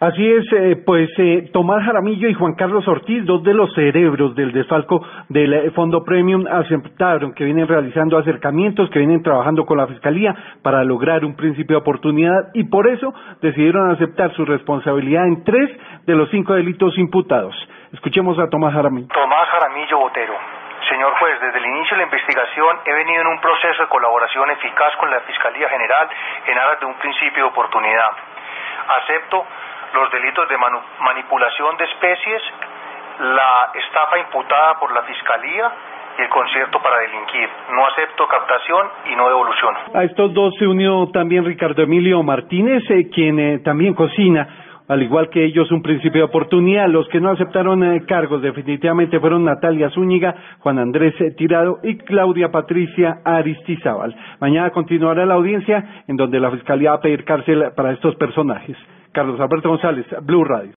Así es, eh, pues eh, Tomás Jaramillo y Juan Carlos Ortiz, dos de los cerebros del desfalco del eh, Fondo Premium, aceptaron que vienen realizando acercamientos, que vienen trabajando con la Fiscalía para lograr un principio de oportunidad y por eso decidieron aceptar su responsabilidad en tres de los cinco delitos imputados. Escuchemos a Tomás Jaramillo. Tomás Jaramillo Botero. Señor juez, desde el inicio de la investigación he venido en un proceso de colaboración eficaz con la Fiscalía General en aras de un principio de oportunidad. Acepto los delitos de manipulación de especies, la estafa imputada por la Fiscalía y el concierto para delinquir. No acepto captación y no devolución. A estos dos se unió también Ricardo Emilio Martínez, eh, quien eh, también cocina al igual que ellos, un principio de oportunidad. Los que no aceptaron eh, cargos definitivamente fueron Natalia Zúñiga, Juan Andrés Tirado y Claudia Patricia Aristizábal. Mañana continuará la audiencia en donde la Fiscalía va a pedir cárcel para estos personajes. Carlos Alberto González, Blue Radio.